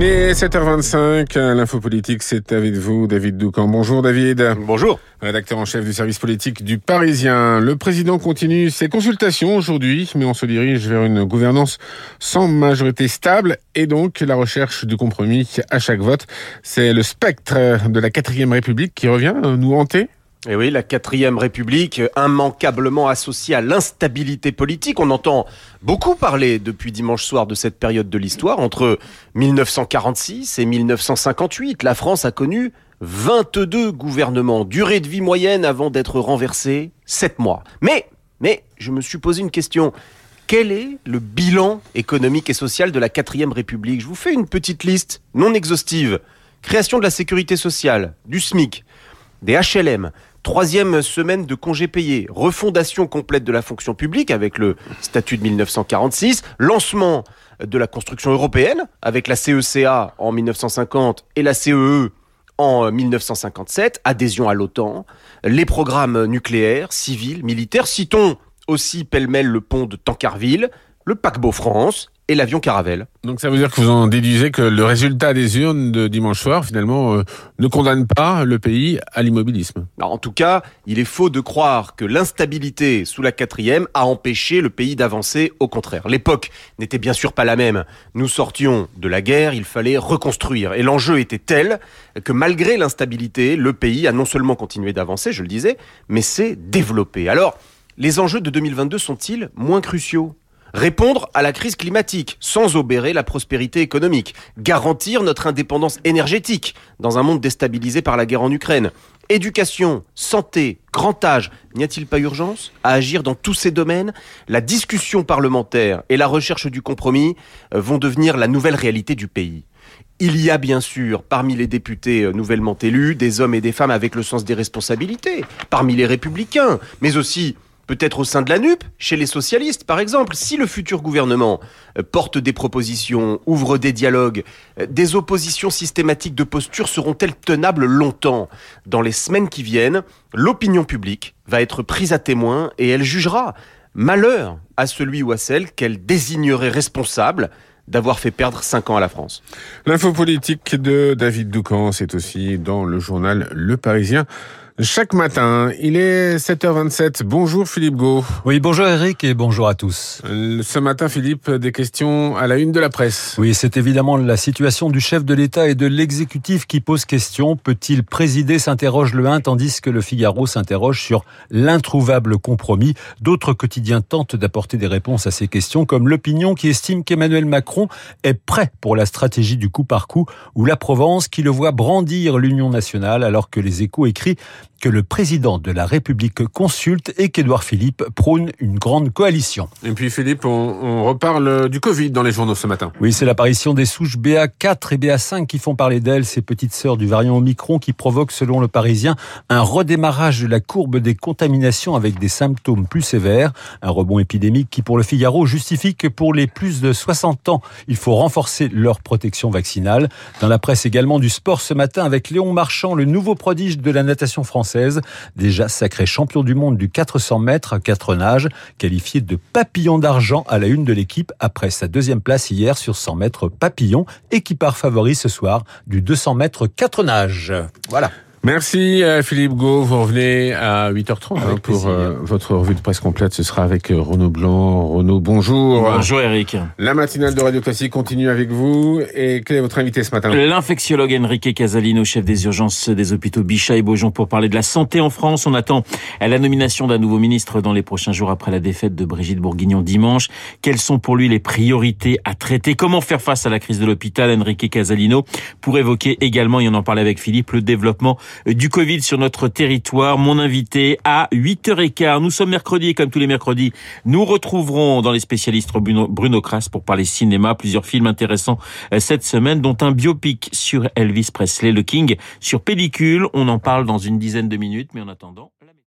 Il est 7h25, l'info politique, c'est avec vous, David Doucan. Bonjour David. Bonjour. Rédacteur en chef du service politique du Parisien. Le président continue ses consultations aujourd'hui, mais on se dirige vers une gouvernance sans majorité stable et donc la recherche du compromis à chaque vote. C'est le spectre de la quatrième république qui revient nous hanter et eh oui, la quatrième république, immanquablement associée à l'instabilité politique. On entend beaucoup parler depuis dimanche soir de cette période de l'histoire. Entre 1946 et 1958, la France a connu 22 gouvernements. Durée de vie moyenne avant d'être renversée, 7 mois. Mais, mais, je me suis posé une question. Quel est le bilan économique et social de la quatrième république? Je vous fais une petite liste non exhaustive. Création de la sécurité sociale, du SMIC, des HLM, Troisième semaine de congés payés, refondation complète de la fonction publique avec le statut de 1946, lancement de la construction européenne avec la CECA en 1950 et la CEE e en 1957, adhésion à l'OTAN, les programmes nucléaires, civils, militaires, citons aussi pêle-mêle le pont de Tancarville, le paquebot France et l'avion Caravelle. Donc ça veut dire que vous en déduisez que le résultat des urnes de dimanche soir, finalement, euh, ne condamne pas le pays à l'immobilisme. En tout cas, il est faux de croire que l'instabilité sous la quatrième a empêché le pays d'avancer. Au contraire, l'époque n'était bien sûr pas la même. Nous sortions de la guerre, il fallait reconstruire. Et l'enjeu était tel que malgré l'instabilité, le pays a non seulement continué d'avancer, je le disais, mais s'est développé. Alors, les enjeux de 2022 sont-ils moins cruciaux? Répondre à la crise climatique sans obérer la prospérité économique. Garantir notre indépendance énergétique dans un monde déstabilisé par la guerre en Ukraine. Éducation, santé, grand âge, n'y a-t-il pas urgence à agir dans tous ces domaines? La discussion parlementaire et la recherche du compromis euh, vont devenir la nouvelle réalité du pays. Il y a bien sûr parmi les députés euh, nouvellement élus des hommes et des femmes avec le sens des responsabilités, parmi les républicains, mais aussi peut-être au sein de la NUP, chez les socialistes par exemple, si le futur gouvernement euh, porte des propositions, ouvre des dialogues, euh, des oppositions systématiques de posture seront-elles tenables longtemps? Dans les semaines qui viennent, l'opinion publique va être prise à témoin et elle jugera malheur à celui ou à celle qu'elle désignerait responsable d'avoir fait perdre 5 ans à la France. L'info politique de David Doucan, c'est aussi dans le journal Le Parisien chaque matin. Il est 7h27. Bonjour Philippe Gau. Oui, bonjour Eric et bonjour à tous. Euh, ce matin, Philippe, des questions à la une de la presse. Oui, c'est évidemment la situation du chef de l'État et de l'exécutif qui pose question. Peut-il présider s'interroge le 1, tandis que le Figaro s'interroge sur l'introuvable compromis? D'autres quotidiens tentent d'apporter des réponses à ces questions, comme l'opinion qui estime qu'Emmanuel Macron est prêt pour la stratégie du coup par coup, ou la Provence qui le voit brandir l'Union nationale, alors que les échos écrits que le président de la République consulte et qu'Édouard Philippe prône une grande coalition. Et puis Philippe, on, reparle du Covid dans les journaux ce matin. Oui, c'est l'apparition des souches BA4 et BA5 qui font parler d'elles, ces petites sœurs du variant Omicron qui provoquent, selon le Parisien, un redémarrage de la courbe des contaminations avec des symptômes plus sévères. Un rebond épidémique qui, pour le Figaro, justifie que pour les plus de 60 ans, il faut renforcer leur protection vaccinale. Dans la presse également du sport ce matin avec Léon Marchand, le nouveau prodige de la natation française déjà sacré champion du monde du 400 mètres à quatre nages, qualifié de papillon d'argent à la une de l'équipe après sa deuxième place hier sur 100 mètres papillon et qui part favori ce soir du 200 mètres quatre nages. Voilà. Merci euh, Philippe Gau. Vous revenez à 8h30 hein, pour euh, votre revue de presse complète. Ce sera avec euh, Renaud Blanc. Renaud, bonjour. Bonjour Eric. La matinale de Radio Classique continue avec vous. Et quel est votre invité ce matin? L'infectiologue Enrique Casalino, chef des urgences des hôpitaux Bichat et Beaujon pour parler de la santé en France. On attend la nomination d'un nouveau ministre dans les prochains jours après la défaite de Brigitte Bourguignon dimanche. Quelles sont pour lui les priorités à traiter? Comment faire face à la crise de l'hôpital? Enrique Casalino pour évoquer également, et on en parlait avec Philippe, le développement du Covid sur notre territoire. Mon invité à 8h15. Nous sommes mercredi et comme tous les mercredis, nous retrouverons dans les spécialistes Bruno, Bruno pour parler cinéma. Plusieurs films intéressants euh, cette semaine, dont un biopic sur Elvis Presley, le King, sur pellicule. On en parle dans une dizaine de minutes, mais en attendant...